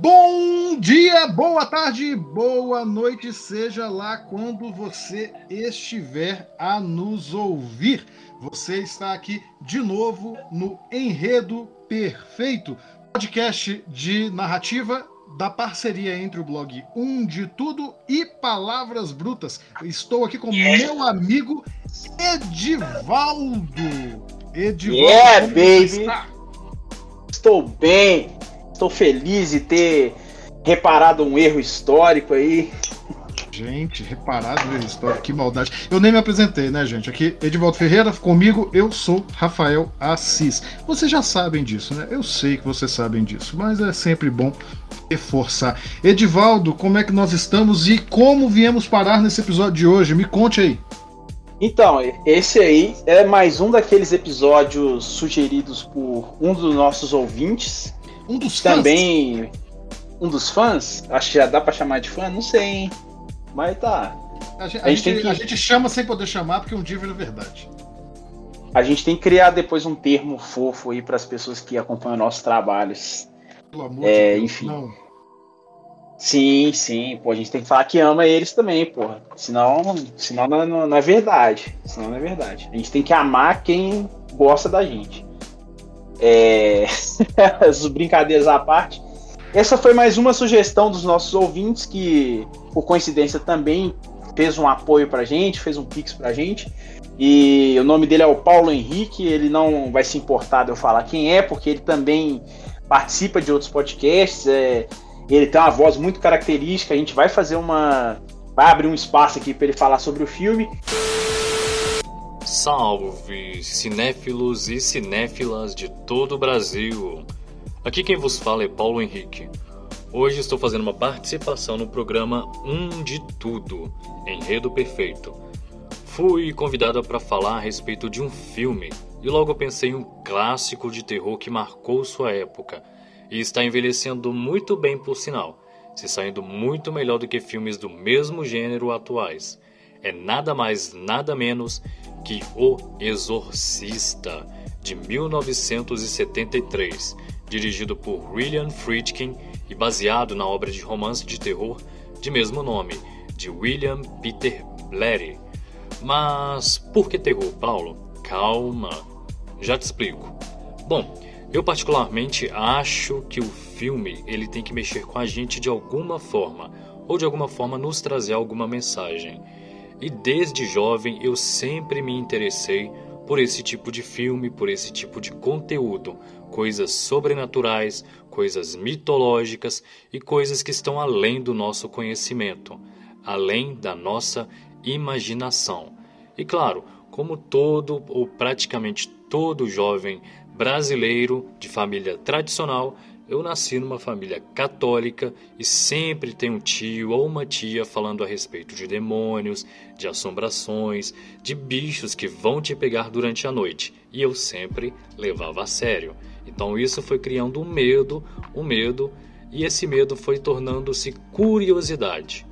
Bom dia, boa tarde, boa noite, seja lá quando você estiver a nos ouvir. Você está aqui de novo no Enredo Perfeito, podcast de narrativa da parceria entre o blog Um de Tudo e Palavras Brutas. Estou aqui com meu amigo Edivaldo. Edivaldo, yeah, baby. Estou bem. Estou feliz de ter reparado um erro histórico aí. Gente, reparado um erro histórico, que maldade. Eu nem me apresentei, né, gente? Aqui, Edivaldo Ferreira, comigo, eu sou Rafael Assis. Vocês já sabem disso, né? Eu sei que vocês sabem disso, mas é sempre bom reforçar. Edivaldo, como é que nós estamos e como viemos parar nesse episódio de hoje? Me conte aí. Então, esse aí é mais um daqueles episódios sugeridos por um dos nossos ouvintes. Um dos fãs? Também um dos fãs? Acho que já dá para chamar de fã, não sei, hein? Mas tá. A gente, a, gente, que... a gente, chama sem poder chamar porque um dia vira verdade. A gente tem que criar depois um termo fofo aí para as pessoas que acompanham nossos trabalhos. Pelo amor é, de Deus, enfim. Não. Sim, sim, pô, a gente tem que falar que ama eles também, porra. Senão, senão não, não, não é verdade. Senão não é verdade. A gente tem que amar quem gosta da gente. É... As brincadeiras à parte. Essa foi mais uma sugestão dos nossos ouvintes que, por coincidência, também fez um apoio pra gente, fez um pix pra gente. E o nome dele é o Paulo Henrique. Ele não vai se importar de eu falar quem é, porque ele também participa de outros podcasts. É ele tem uma voz muito característica. A gente vai fazer uma. Vai abrir um espaço aqui para ele falar sobre o filme. Salve, cinéfilos e cinéfilas de todo o Brasil! Aqui quem vos fala é Paulo Henrique. Hoje estou fazendo uma participação no programa Um de Tudo, Enredo Perfeito. Fui convidada para falar a respeito de um filme e logo pensei em um clássico de terror que marcou sua época e está envelhecendo muito bem por sinal, se saindo muito melhor do que filmes do mesmo gênero atuais. É nada mais, nada menos que O Exorcista, de 1973, dirigido por William Friedkin e baseado na obra de romance de terror de mesmo nome, de William Peter Blatty. Mas por que terror, Paulo? Calma, já te explico. Bom, eu particularmente acho que o filme ele tem que mexer com a gente de alguma forma, ou de alguma forma nos trazer alguma mensagem. E desde jovem eu sempre me interessei por esse tipo de filme, por esse tipo de conteúdo, coisas sobrenaturais, coisas mitológicas e coisas que estão além do nosso conhecimento, além da nossa imaginação. E claro, como todo ou praticamente todo jovem brasileiro de família tradicional, eu nasci numa família católica e sempre tem um tio ou uma tia falando a respeito de demônios, de assombrações, de bichos que vão te pegar durante a noite. E eu sempre levava a sério. Então isso foi criando um medo, um medo, e esse medo foi tornando-se curiosidade.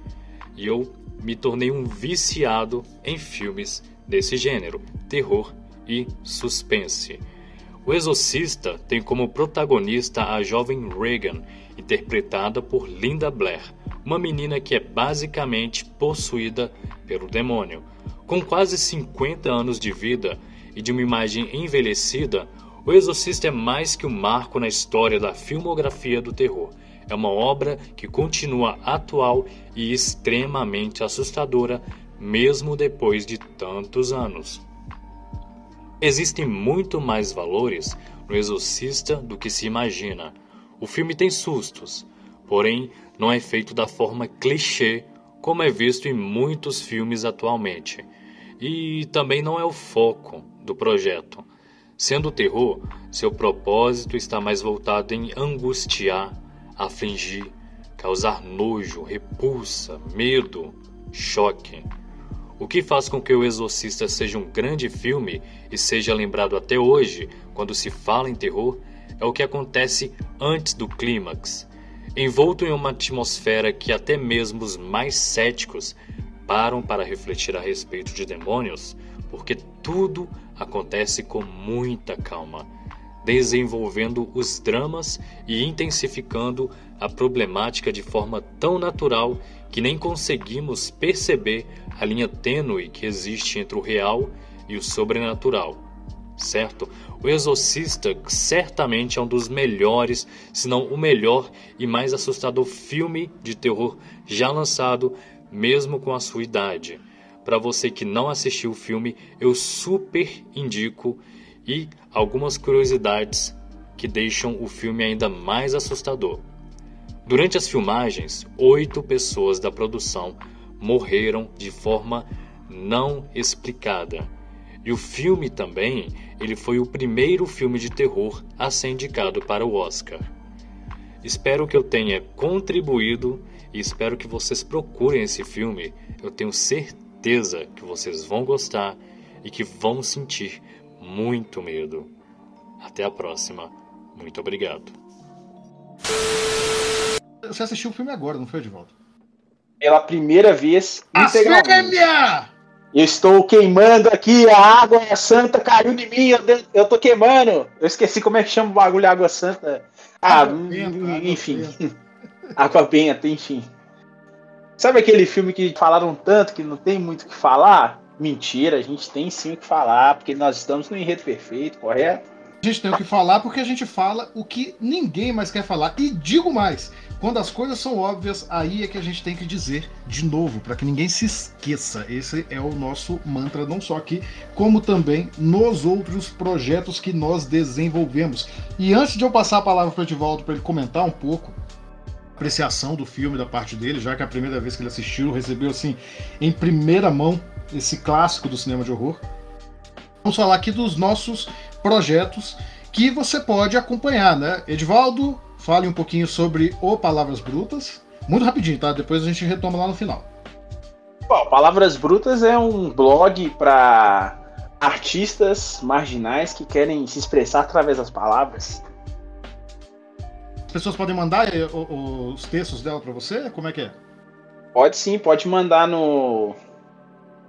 E eu me tornei um viciado em filmes desse gênero, terror e suspense. O Exorcista tem como protagonista a jovem Regan, interpretada por Linda Blair, uma menina que é basicamente possuída pelo demônio. Com quase 50 anos de vida e de uma imagem envelhecida, O Exorcista é mais que um marco na história da filmografia do terror. É uma obra que continua atual e extremamente assustadora, mesmo depois de tantos anos. Existem muito mais valores no Exorcista do que se imagina. O filme tem sustos, porém não é feito da forma clichê como é visto em muitos filmes atualmente. E também não é o foco do projeto. Sendo terror, seu propósito está mais voltado em angustiar, afligir, causar nojo, repulsa, medo, choque. O que faz com que O Exorcista seja um grande filme e seja lembrado até hoje quando se fala em terror é o que acontece antes do clímax. Envolto em uma atmosfera que até mesmo os mais céticos param para refletir a respeito de demônios, porque tudo acontece com muita calma. Desenvolvendo os dramas e intensificando a problemática de forma tão natural que nem conseguimos perceber a linha tênue que existe entre o real e o sobrenatural. Certo? O Exorcista certamente é um dos melhores, se não o melhor e mais assustador filme de terror já lançado, mesmo com a sua idade. Para você que não assistiu o filme, eu super indico e algumas curiosidades que deixam o filme ainda mais assustador. Durante as filmagens, oito pessoas da produção morreram de forma não explicada. E o filme também, ele foi o primeiro filme de terror a ser indicado para o Oscar. Espero que eu tenha contribuído e espero que vocês procurem esse filme. Eu tenho certeza que vocês vão gostar e que vão sentir muito medo. Até a próxima. Muito obrigado. Você assistiu o filme agora, não foi, Edvaldo? Pela primeira vez. A fêmea! Eu estou queimando aqui, a água santa caiu de mim, eu, eu tô queimando. Eu esqueci como é que chama o bagulho água santa. Ah, água enfim. Água benta, enfim. Sabe aquele filme que falaram tanto que não tem muito o que falar? Mentira, a gente tem sim o que falar, porque nós estamos no enredo perfeito, correto? A gente tem o que falar porque a gente fala o que ninguém mais quer falar. E digo mais, quando as coisas são óbvias, aí é que a gente tem que dizer de novo, para que ninguém se esqueça. Esse é o nosso mantra, não só aqui, como também nos outros projetos que nós desenvolvemos. E antes de eu passar a palavra para o Edivaldo para ele comentar um pouco apreciação do filme da parte dele, já que é a primeira vez que ele assistiu, recebeu assim em primeira mão esse clássico do cinema de horror. Vamos falar aqui dos nossos projetos que você pode acompanhar, né? Edivaldo, fale um pouquinho sobre o Palavras Brutas. Muito rapidinho, tá? Depois a gente retoma lá no final. Bom, Palavras Brutas é um blog para artistas marginais que querem se expressar através das palavras. As pessoas podem mandar eh, os textos dela para você? Como é que é? Pode sim, pode mandar no.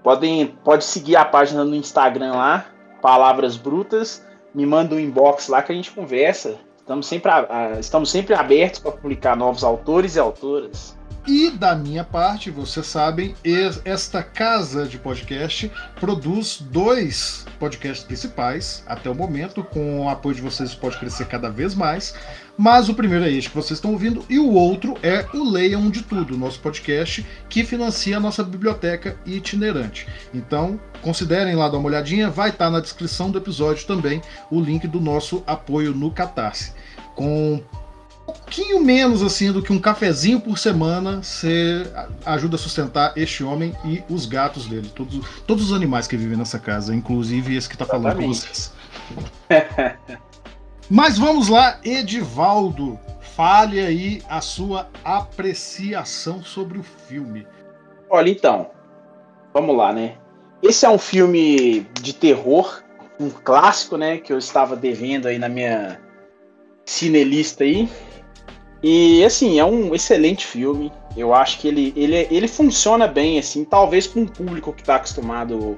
Podem, pode seguir a página no Instagram lá, Palavras Brutas, me manda um inbox lá que a gente conversa. Estamos sempre, estamos sempre abertos para publicar novos autores e autoras. E da minha parte, vocês sabem, esta casa de podcast produz dois podcasts principais até o momento. Com o apoio de vocês, pode crescer cada vez mais. Mas o primeiro é este que vocês estão ouvindo, e o outro é o Leiam de Tudo, nosso podcast que financia a nossa biblioteca itinerante. Então, considerem lá dar uma olhadinha, vai estar na descrição do episódio também o link do nosso apoio no Catarse. Com pouquinho menos assim do que um cafezinho por semana, você ajuda a sustentar este homem e os gatos dele, todos, todos os animais que vivem nessa casa, inclusive esse que está falando com vocês. Mas vamos lá, Edivaldo, fale aí a sua apreciação sobre o filme. Olha, então, vamos lá, né? Esse é um filme de terror, um clássico, né, que eu estava devendo aí na minha cinelista aí. E assim, é um excelente filme. Eu acho que ele, ele, ele funciona bem, assim, talvez com um público que está acostumado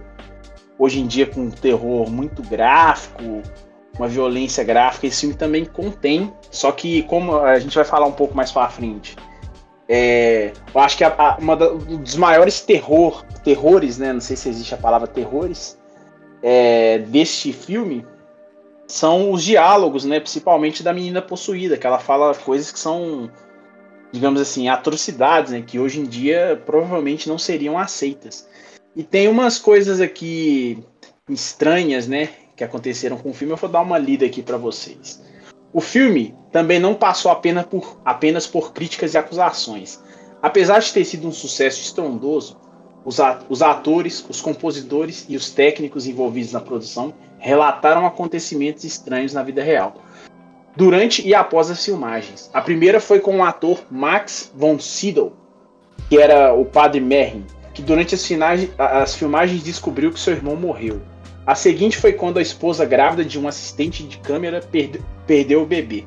hoje em dia com terror muito gráfico, uma violência gráfica. Esse filme também contém, só que como a gente vai falar um pouco mais para frente, é, eu acho que a, a, uma da, um dos maiores terror, terrores, né? Não sei se existe a palavra terrores, é, deste filme são os diálogos, né? Principalmente da menina possuída, que ela fala coisas que são, digamos assim, atrocidades, né? Que hoje em dia provavelmente não seriam aceitas. E tem umas coisas aqui estranhas, né? Que aconteceram com o filme. Eu vou dar uma lida aqui para vocês. O filme também não passou apenas por, apenas por críticas e acusações. Apesar de ter sido um sucesso estrondoso, os atores, os compositores e os técnicos envolvidos na produção relataram acontecimentos estranhos na vida real, durante e após as filmagens. A primeira foi com o ator Max von Sydow, que era o padre Merrin, que durante as, as filmagens descobriu que seu irmão morreu. A seguinte foi quando a esposa grávida de um assistente de câmera perde, perdeu o bebê.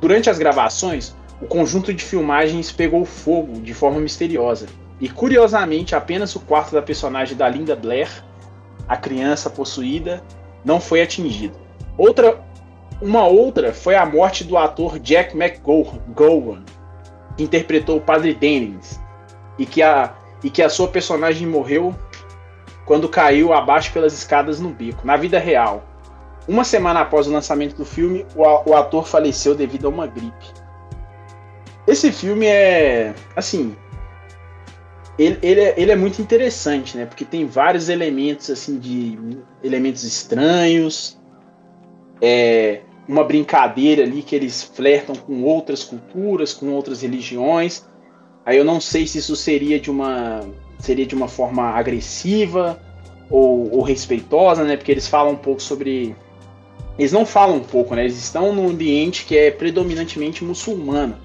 Durante as gravações, o conjunto de filmagens pegou fogo de forma misteriosa e curiosamente, apenas o quarto da personagem da Linda Blair, a criança possuída, não foi atingido. Outra, Uma outra foi a morte do ator Jack McGowan, que interpretou o Padre Dennings, e que a, e que a sua personagem morreu quando caiu abaixo pelas escadas no beco, na vida real. Uma semana após o lançamento do filme, o, o ator faleceu devido a uma gripe. Esse filme é. Assim. Ele, ele, é, ele é muito interessante, né? Porque tem vários elementos, assim, de. elementos estranhos. É, uma brincadeira ali que eles flertam com outras culturas, com outras religiões. Aí eu não sei se isso seria de uma seria de uma forma agressiva ou, ou respeitosa, né? Porque eles falam um pouco sobre eles não falam um pouco, né? Eles estão num ambiente que é predominantemente muçulmano.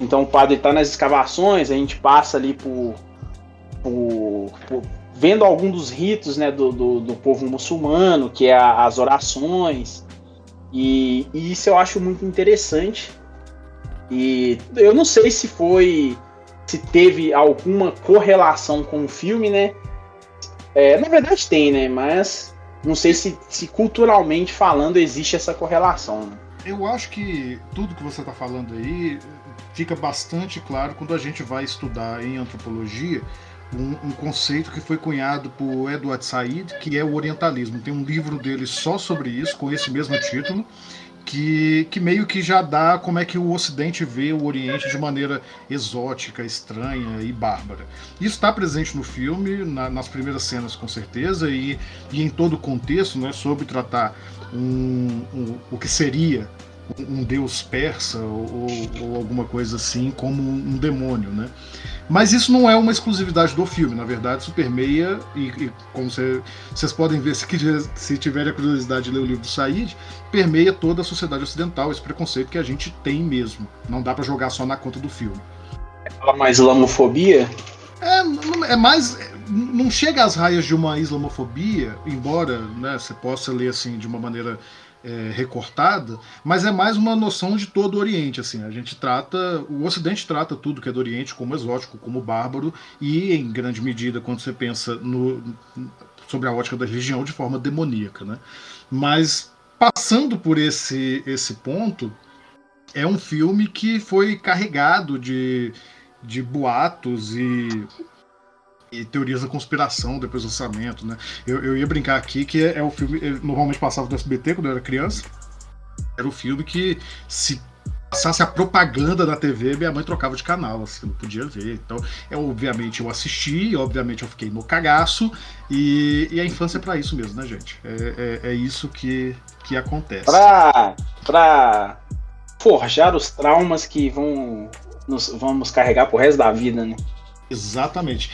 Então o padre está nas escavações, a gente passa ali por, por, por vendo algum dos ritos né, do, do, do povo muçulmano, que é a, as orações. E, e, isso eu acho muito interessante. E eu não sei se foi. se teve alguma correlação com o filme, né? É, na verdade tem, né? Mas não sei se, se culturalmente falando existe essa correlação. Né? Eu acho que tudo que você está falando aí fica bastante claro quando a gente vai estudar em antropologia um, um, conceito que foi cunhado por Edward Said, que é o orientalismo. Tem um livro dele só sobre isso, com esse mesmo título, que, que meio que já dá como é que o Ocidente vê o Oriente de maneira exótica, estranha e bárbara. Isso está presente no filme, na, nas primeiras cenas com certeza, e, e em todo o contexto, né, sobre tratar um, um, o que seria um deus persa ou, ou, alguma coisa assim como um demônio, né? Mas isso não é uma exclusividade do filme, na verdade, isso permeia, e, e como vocês podem ver, se, se tiverem a curiosidade de ler o livro do Said, permeia toda a sociedade ocidental, esse preconceito que a gente tem mesmo. Não dá para jogar só na conta do filme. Fala mais islamofobia? É, é mais. Não chega às raias de uma islamofobia, embora né, você possa ler assim de uma maneira é, recortada, mas é mais uma noção de todo o Oriente. Assim, a gente trata, o Ocidente trata tudo que é do Oriente como exótico, como bárbaro e, em grande medida, quando você pensa no, sobre a ótica da religião, de forma demoníaca, né? Mas passando por esse esse ponto, é um filme que foi carregado de, de boatos e e teorias da conspiração depois do lançamento, né? Eu, eu ia brincar aqui que é, é o filme, normalmente passava do SBT quando eu era criança. Era o filme que se passasse a propaganda na TV, minha mãe trocava de canal, assim, não podia ver. Então, é, obviamente eu assisti, obviamente eu fiquei no cagaço, e, e a infância é pra isso mesmo, né, gente? É, é, é isso que, que acontece. Pra, pra forjar os traumas que vão nos, vamos carregar pro resto da vida, né? Exatamente.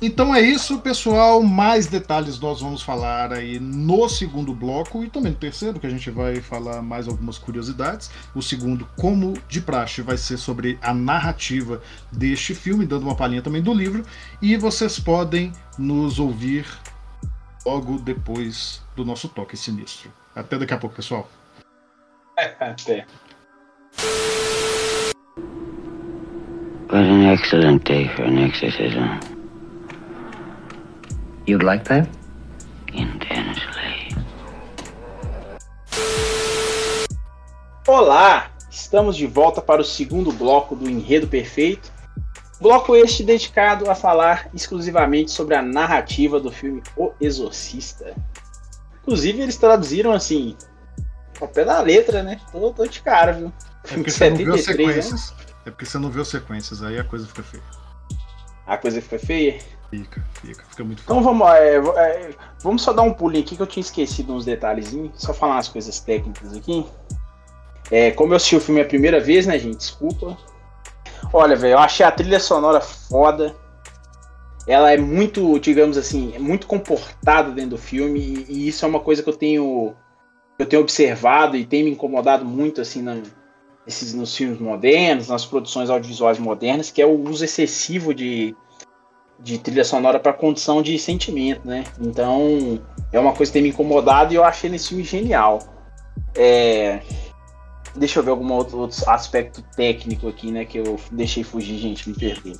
Então é isso, pessoal. Mais detalhes nós vamos falar aí no segundo bloco e também no terceiro, que a gente vai falar mais algumas curiosidades. O segundo, como de praxe, vai ser sobre a narrativa deste filme, dando uma palhinha também do livro. E vocês podem nos ouvir logo depois do nosso toque sinistro. Até daqui a pouco, pessoal. Até. What an excellent day for an exorcism. You'd like that? Intensely. Olá! Estamos de volta para o segundo bloco do Enredo Perfeito. Bloco este dedicado a falar exclusivamente sobre a narrativa do filme O Exorcista. Inclusive, eles traduziram assim, ao pé da letra, né? Tô, tô de cara, viu? É porque, 73, você não viu sequências. Né? é porque você não viu sequências, aí a coisa fica feia. A coisa fica feia? Fica, fica, fica muito Então vamos, é, é, vamos só dar um pulinho aqui que eu tinha esquecido uns detalhezinhos, só falar umas coisas técnicas aqui. É, como eu assisti o filme a primeira vez, né, gente? Desculpa. Olha, velho, eu achei a trilha sonora foda. Ela é muito, digamos assim, é muito comportada dentro do filme e, e isso é uma coisa que eu tenho eu tenho observado e tem me incomodado muito assim na, esses, nos filmes modernos, nas produções audiovisuais modernas, que é o uso excessivo de de trilha sonora para condição de sentimento, né? Então é uma coisa que tem me incomodado e eu achei nesse filme genial. É... Deixa eu ver algum outro, aspecto técnico aqui, né? Que eu deixei fugir, gente, me perdi.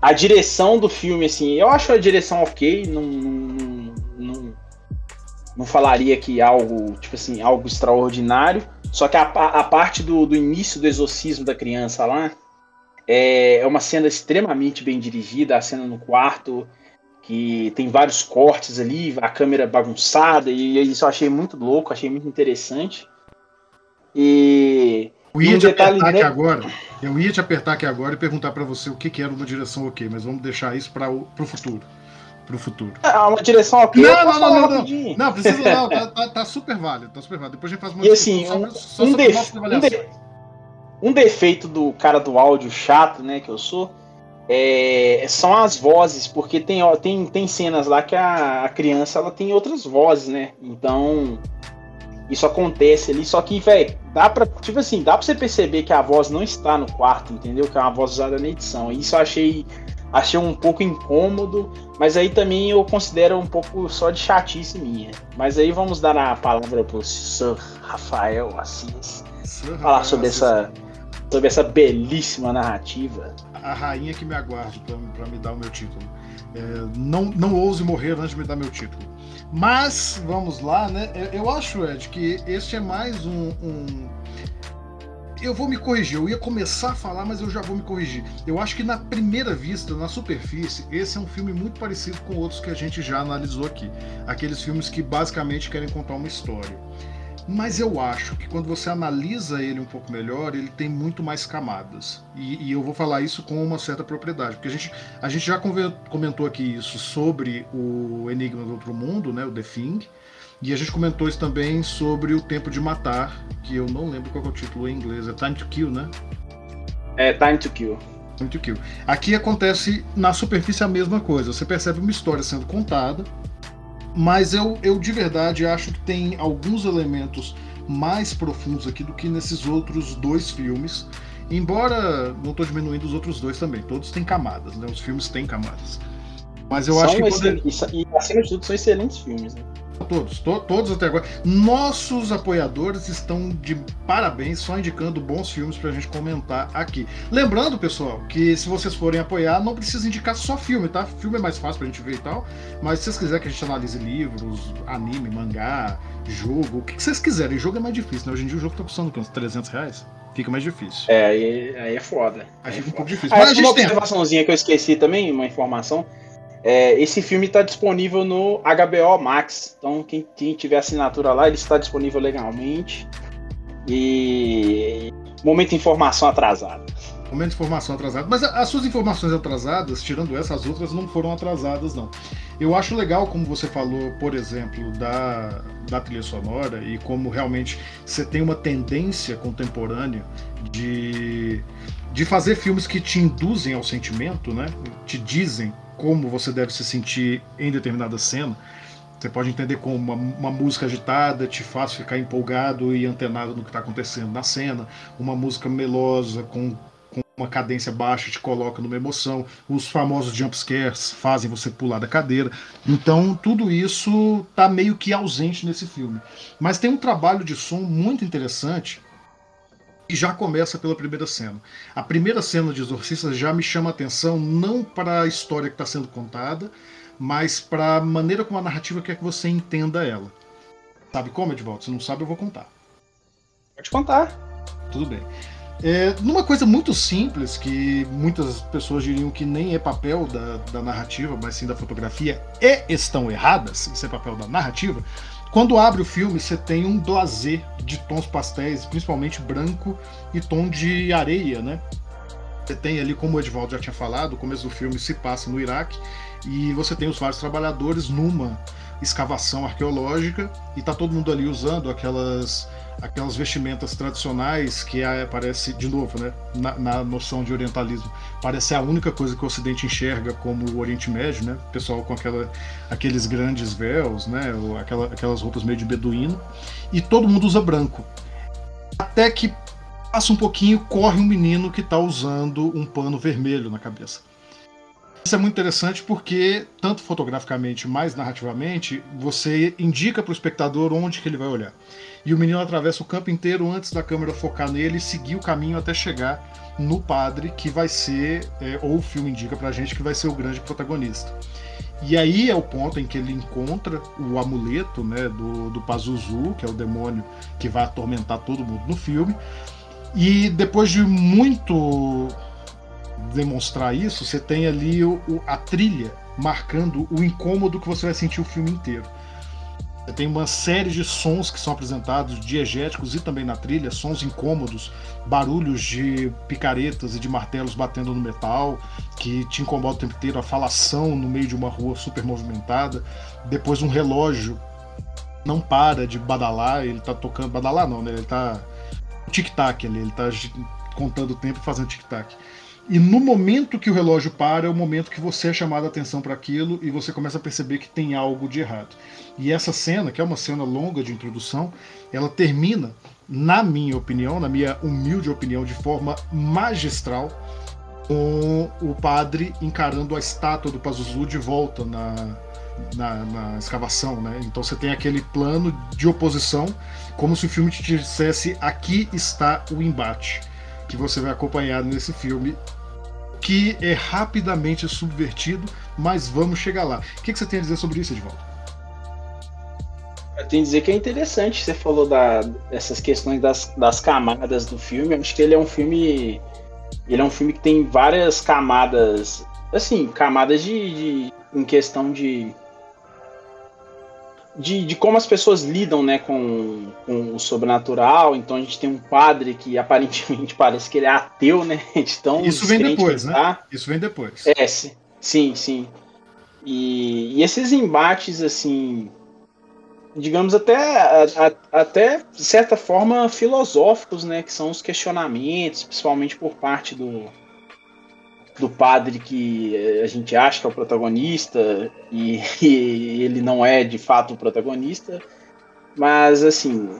A direção do filme, assim, eu acho a direção ok, não, não, não, não falaria que algo, tipo assim, algo extraordinário. Só que a, a parte do, do início do exorcismo da criança lá é, é uma cena extremamente bem dirigida, a cena no quarto, que tem vários cortes ali, a câmera bagunçada, e isso eu achei muito louco, achei muito interessante. E. Eu ia um te detalhe, apertar né? aqui agora. Eu ia te apertar aqui agora e perguntar para você o que, que era uma direção ok, mas vamos deixar isso para o futuro pro futuro. Ah, uma direção ok. Não, não, não, não, não. Não, precisa não, tá, tá, tá, super válido, tá super válido. Depois a gente faz uma e assim, um, só, um, def um, de um, defeito do cara do áudio chato, né, que eu sou, é, são as vozes, porque tem, ó, tem, tem cenas lá que a, a criança ela tem outras vozes, né? Então, isso acontece ali, só que, velho, dá pra, tipo assim, dá pra você perceber que a voz não está no quarto, entendeu? Que é uma voz usada na edição. Isso eu achei achei um pouco incômodo, mas aí também eu considero um pouco só de chatice minha. Mas aí vamos dar a palavra pro Sir Rafael Assis Sir falar Rafael sobre Assis. essa sobre essa belíssima narrativa. A rainha que me aguarde para me dar o meu título. É, não, não ouse morrer antes de me dar meu título. Mas vamos lá, né? Eu acho, Ed, que este é mais um, um eu vou me corrigir. Eu ia começar a falar, mas eu já vou me corrigir. Eu acho que na primeira vista, na superfície, esse é um filme muito parecido com outros que a gente já analisou aqui. Aqueles filmes que basicamente querem contar uma história. Mas eu acho que quando você analisa ele um pouco melhor, ele tem muito mais camadas. E, e, eu vou falar isso com uma certa propriedade, porque a gente, a gente já comentou aqui isso sobre o Enigma do Outro Mundo, né, o The Thing, e a gente comentou isso também sobre o Tempo de Matar, que eu não lembro qual é o título em inglês, é Time to Kill, né? É Time to Kill. Time to Kill. Aqui acontece na superfície a mesma coisa. Você percebe uma história sendo contada, mas eu, eu de verdade acho que tem alguns elementos mais profundos aqui do que nesses outros dois filmes. Embora não estou diminuindo os outros dois também, todos têm camadas, né? Os filmes têm camadas. Mas eu são acho que. E, acima de tudo, são excelentes filmes, né? Todos, to, todos até agora. Nossos apoiadores estão de parabéns, só indicando bons filmes pra gente comentar aqui. Lembrando, pessoal, que se vocês forem apoiar, não precisa indicar só filme, tá? Filme é mais fácil pra gente ver e tal. Mas se vocês quiserem que a gente analise livros, anime, mangá, jogo, o que vocês quiserem. Jogo é mais difícil, né? Hoje em dia o jogo tá custando uns 300 reais. Fica mais difícil. É, aí, aí é foda. Aí, aí fica é um pouco difícil. Ah, Mas a gente uma observaçãozinha que eu esqueci também, uma informação. É, esse filme está disponível no HBO Max. Então, quem, quem tiver assinatura lá, ele está disponível legalmente. E. Momento de informação atrasada. Momento de informação atrasada. Mas as suas informações atrasadas, tirando essas outras, não foram atrasadas, não. Eu acho legal, como você falou, por exemplo, da, da trilha sonora e como realmente você tem uma tendência contemporânea de, de fazer filmes que te induzem ao sentimento, né? Te dizem como você deve se sentir em determinada cena. Você pode entender como uma, uma, música agitada te faz ficar empolgado e antenado no que está acontecendo na cena, uma música melosa com, com, uma cadência baixa te coloca numa emoção, os famosos jump scares fazem você pular da cadeira. Então tudo isso está meio que ausente nesse filme. Mas tem um trabalho de som muito interessante já começa pela primeira cena. A primeira cena de Exorcista já me chama a atenção não para a história que está sendo contada, mas para a maneira como a narrativa quer que você entenda ela. Sabe como, Edvaldo? Se não sabe, eu vou contar. Pode contar. Tudo bem. É, numa coisa muito simples, que muitas pessoas diriam que nem é papel da, da narrativa, mas sim da fotografia, e estão erradas, isso é papel da narrativa, quando abre o filme, você tem um blazer de tons pastéis, principalmente branco e tom de areia, né? Você tem ali, como o Edvaldo já tinha falado, o começo do filme se passa no Iraque e você tem os vários trabalhadores numa escavação arqueológica e tá todo mundo ali usando aquelas aquelas vestimentas tradicionais que é, parece, de novo, né, na, na, noção de orientalismo, parece a única coisa que o Ocidente enxerga como o Oriente Médio, né, o pessoal com aquela, aqueles grandes véus, né, ou aquela, aquelas roupas meio de beduíno, e todo mundo usa branco. Até que passa um pouquinho, corre um menino que está usando um pano vermelho na cabeça. Isso é muito interessante porque, tanto fotograficamente, mais narrativamente, você indica para o espectador onde que ele vai olhar. E o menino atravessa o campo inteiro antes da câmera focar nele e seguir o caminho até chegar no padre, que vai ser, é, ou o filme indica pra gente, que vai ser o grande protagonista. E aí é o ponto em que ele encontra o amuleto né, do, do Pazuzu, que é o demônio que vai atormentar todo mundo no filme. E depois de muito demonstrar isso, você tem ali o, a trilha marcando o incômodo que você vai sentir o filme inteiro. Você tem uma série de sons que são apresentados, diegéticos e também na trilha, sons incômodos, barulhos de picaretas e de martelos batendo no metal, que te incomoda o tempo inteiro, a falação no meio de uma rua super movimentada, depois um relógio não para de badalar, ele tá tocando. Badalar não, né? Ele tá. Tic-tac ali, ele tá contando o tempo e fazendo tic-tac. E no momento que o relógio para, é o momento que você é chamado a atenção para aquilo e você começa a perceber que tem algo de errado. E essa cena, que é uma cena longa de introdução, ela termina, na minha opinião, na minha humilde opinião, de forma magistral, com o padre encarando a estátua do Pazuzu de volta na, na, na, escavação, né? Então você tem aquele plano de oposição, como se o filme te dissesse: aqui está o embate que você vai acompanhar nesse filme, que é rapidamente subvertido, mas vamos chegar lá. O que, que você tem a dizer sobre isso, Edvaldo? Eu tenho a dizer que é interessante, você falou da, dessas questões das, das camadas do filme. Eu acho que ele é um filme. Ele é um filme que tem várias camadas. Assim, camadas de, de em questão de de, de como as pessoas lidam né, com, com o sobrenatural. Então a gente tem um padre que aparentemente parece que ele é ateu, né? Então, Isso vem depois, né? Tá. Isso vem depois. É, sim, sim. E, e esses embates, assim, digamos até, a, a, até certa forma filosóficos, né? Que são os questionamentos, principalmente por parte do, do padre que a gente acha que é o protagonista e, e, ele não é de fato o protagonista. Mas assim,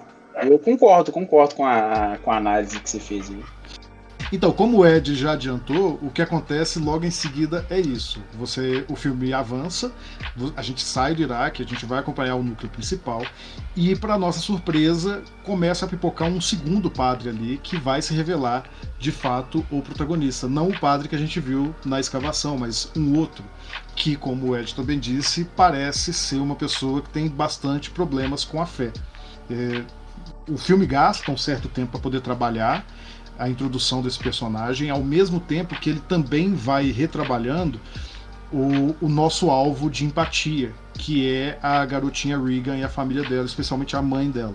eu concordo, concordo com a, com a análise que você fez aí. Então, como o Ed já adiantou, o que acontece logo em seguida é isso. Você, o filme avança, a gente sai do Iraque, a gente vai acompanhar o núcleo principal e, para nossa surpresa, começa a pipocar um segundo padre ali que vai se revelar de fato o protagonista, não o padre que a gente viu na escavação, mas um outro que, como o Ed também disse, parece ser uma pessoa que tem bastante problemas com a fé. É, o filme gasta um certo tempo para poder trabalhar a introdução desse personagem, ao mesmo tempo que ele também vai retrabalhando o, o, nosso alvo de empatia, que é a garotinha Regan e a família dela, especialmente a mãe dela.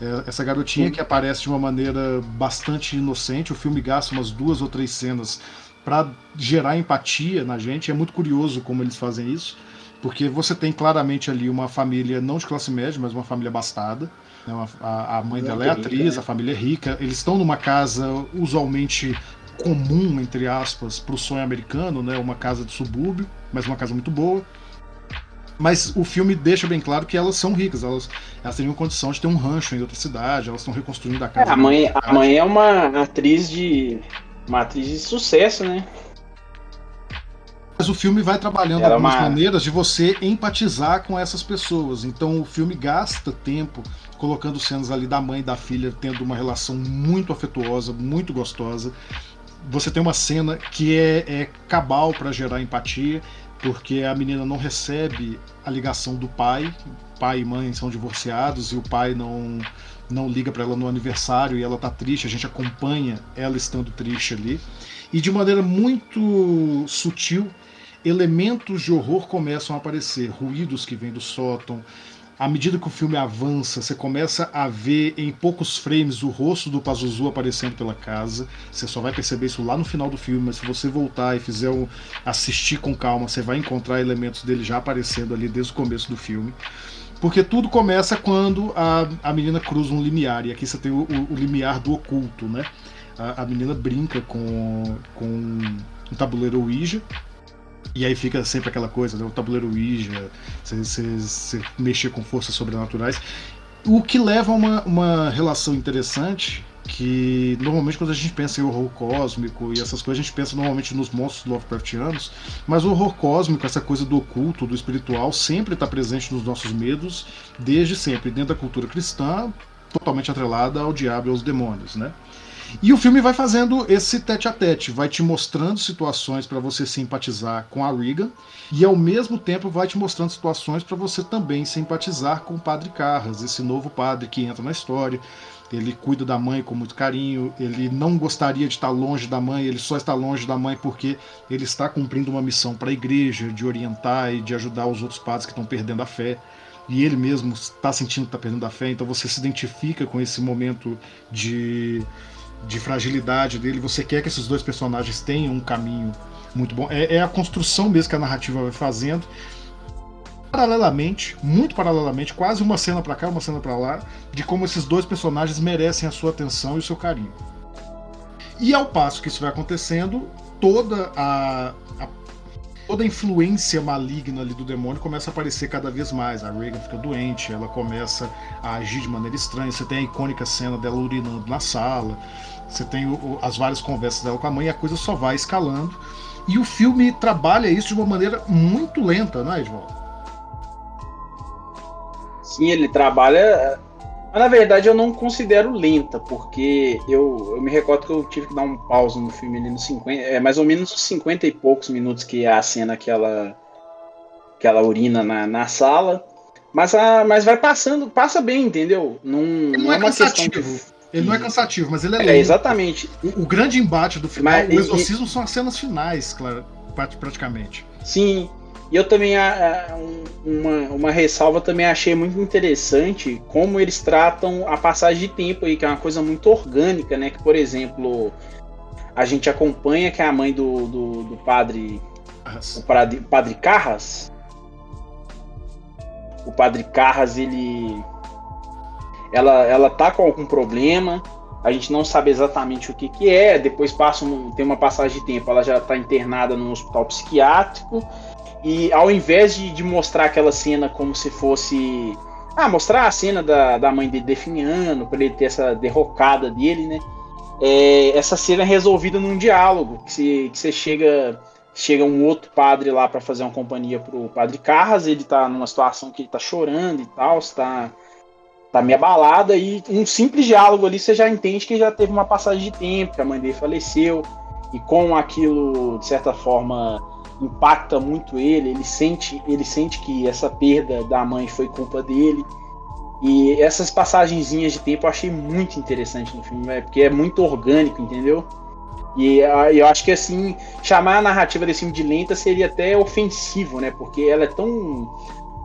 É, essa garotinha que aparece de uma maneira bastante inocente, o filme gasta umas duas ou três cenas para gerar empatia na gente, é muito curioso como eles fazem isso, porque você tem claramente ali uma família não de classe média, mas uma família bastada, né? A, a, mãe dela é atriz, né? a família é rica. Eles estão numa casa usualmente comum, entre aspas, para o sonho americano, né? Uma casa de subúrbio, mas uma casa muito boa. Mas o filme deixa bem claro que elas são ricas, elas, elas teriam condição de ter um rancho em outra cidade, elas estão reconstruindo a casa. É, a, mãe, a mãe é uma atriz de. uma atriz de sucesso, né? Mas o filme vai trabalhando Era algumas uma... maneiras de você empatizar com essas pessoas. Então o filme gasta tempo colocando cenas ali da mãe e da filha tendo uma relação muito afetuosa, muito gostosa. Você tem uma cena que é, é cabal para gerar empatia, porque a menina não recebe a ligação do pai. Pai e mãe são divorciados e o pai não não liga para ela no aniversário e ela tá triste, a gente acompanha ela estando triste ali. E de maneira muito sutil, elementos de horror começam a aparecer, ruídos que vêm do sótão, à medida que o filme avança, você começa a ver em poucos frames o rosto do Pazuzu aparecendo pela casa. Você só vai perceber isso lá no final do filme, mas se você voltar e fizer um, assistir com calma, você vai encontrar elementos dele já aparecendo ali desde o começo do filme. Porque tudo começa quando a, a menina cruza um limiar, e aqui você tem o, o, o limiar do oculto, né? A, a menina brinca com, com um tabuleiro Ouija, e aí fica sempre aquela coisa, né? o tabuleiro Ouija, você mexer com forças sobrenaturais. O que leva a uma, uma relação interessante que normalmente quando a gente pensa em horror cósmico e essas coisas, a gente pensa normalmente nos monstros Lovecraftianos, mas o horror cósmico, essa coisa do oculto, do espiritual, sempre está presente nos nossos medos, desde sempre, dentro da cultura cristã, totalmente atrelada ao diabo e aos demônios, né? E o filme vai fazendo esse tete a tete, vai te mostrando situações para você simpatizar com a Regan e ao mesmo tempo vai te mostrando situações para você também simpatizar com o Padre Carras, esse novo padre que entra na história. Ele cuida da mãe com muito carinho, ele não gostaria de estar longe da mãe, ele só está longe da mãe porque ele está cumprindo uma missão para a igreja de orientar e de ajudar os outros padres que estão perdendo a fé e ele mesmo está sentindo que está perdendo a fé, então você se identifica com esse momento de de fragilidade dele. Você quer que esses dois personagens tenham um caminho muito bom. É, é a construção mesmo que a narrativa vai fazendo. Paralelamente, muito paralelamente, quase uma cena para cá, uma cena para lá, de como esses dois personagens merecem a sua atenção e o seu carinho. E ao passo que isso vai acontecendo, toda a, a toda a influência maligna ali do demônio começa a aparecer cada vez mais. A Reagan fica doente, ela começa a agir de maneira estranha. Você tem a icônica cena dela urinando na sala. Você tem o, as várias conversas dela com a mãe e a coisa só vai escalando. E o filme trabalha isso de uma maneira muito lenta, né, Edvaldo? Sim, ele trabalha. Mas na verdade eu não considero lenta, porque eu, eu me recordo que eu tive que dar um pause no filme ali nos 50. É mais ou menos 50 e poucos minutos que é a cena que ela, que ela urina na, na sala. Mas, a, mas vai passando, passa bem, entendeu? Não, não, não é, é uma questão que ele não é cansativo, mas ele é, é lento. É, exatamente. O, o, grande embate do final, mas, o exorcismo e, são as cenas finais, claro, praticamente. Sim. E eu também, uma, uma ressalva também achei muito interessante como eles tratam a passagem de tempo aí, que é uma coisa muito orgânica, né? Que, por exemplo, a gente acompanha que é a mãe do, do, do padre. O padre, padre Carras. O padre Carras, ele ela, ela tá com algum problema, a gente não sabe exatamente o que, que é, depois passa um, tem uma passagem de tempo, ela já está internada num hospital psiquiátrico, e ao invés de, de mostrar aquela cena como se fosse. Ah, mostrar a cena da, da mãe dele definhando, para ele ter essa derrocada dele, né? É, essa cena é resolvida num diálogo, que você, que você chega chega um outro padre lá para fazer uma companhia pro padre Carras, ele tá numa situação que ele tá chorando e tal, está tá meio abalada e um simples diálogo ali você já entende que já teve uma passagem de tempo, que a mãe dele faleceu e com aquilo de certa forma impacta muito ele, ele sente, ele sente que essa perda da mãe foi culpa dele. E essas passagenzinhas de tempo eu achei muito interessante no filme, porque é muito orgânico, entendeu? E ah, eu acho que assim, chamar a narrativa desse filme de lenta seria até ofensivo, né? Porque ela é tão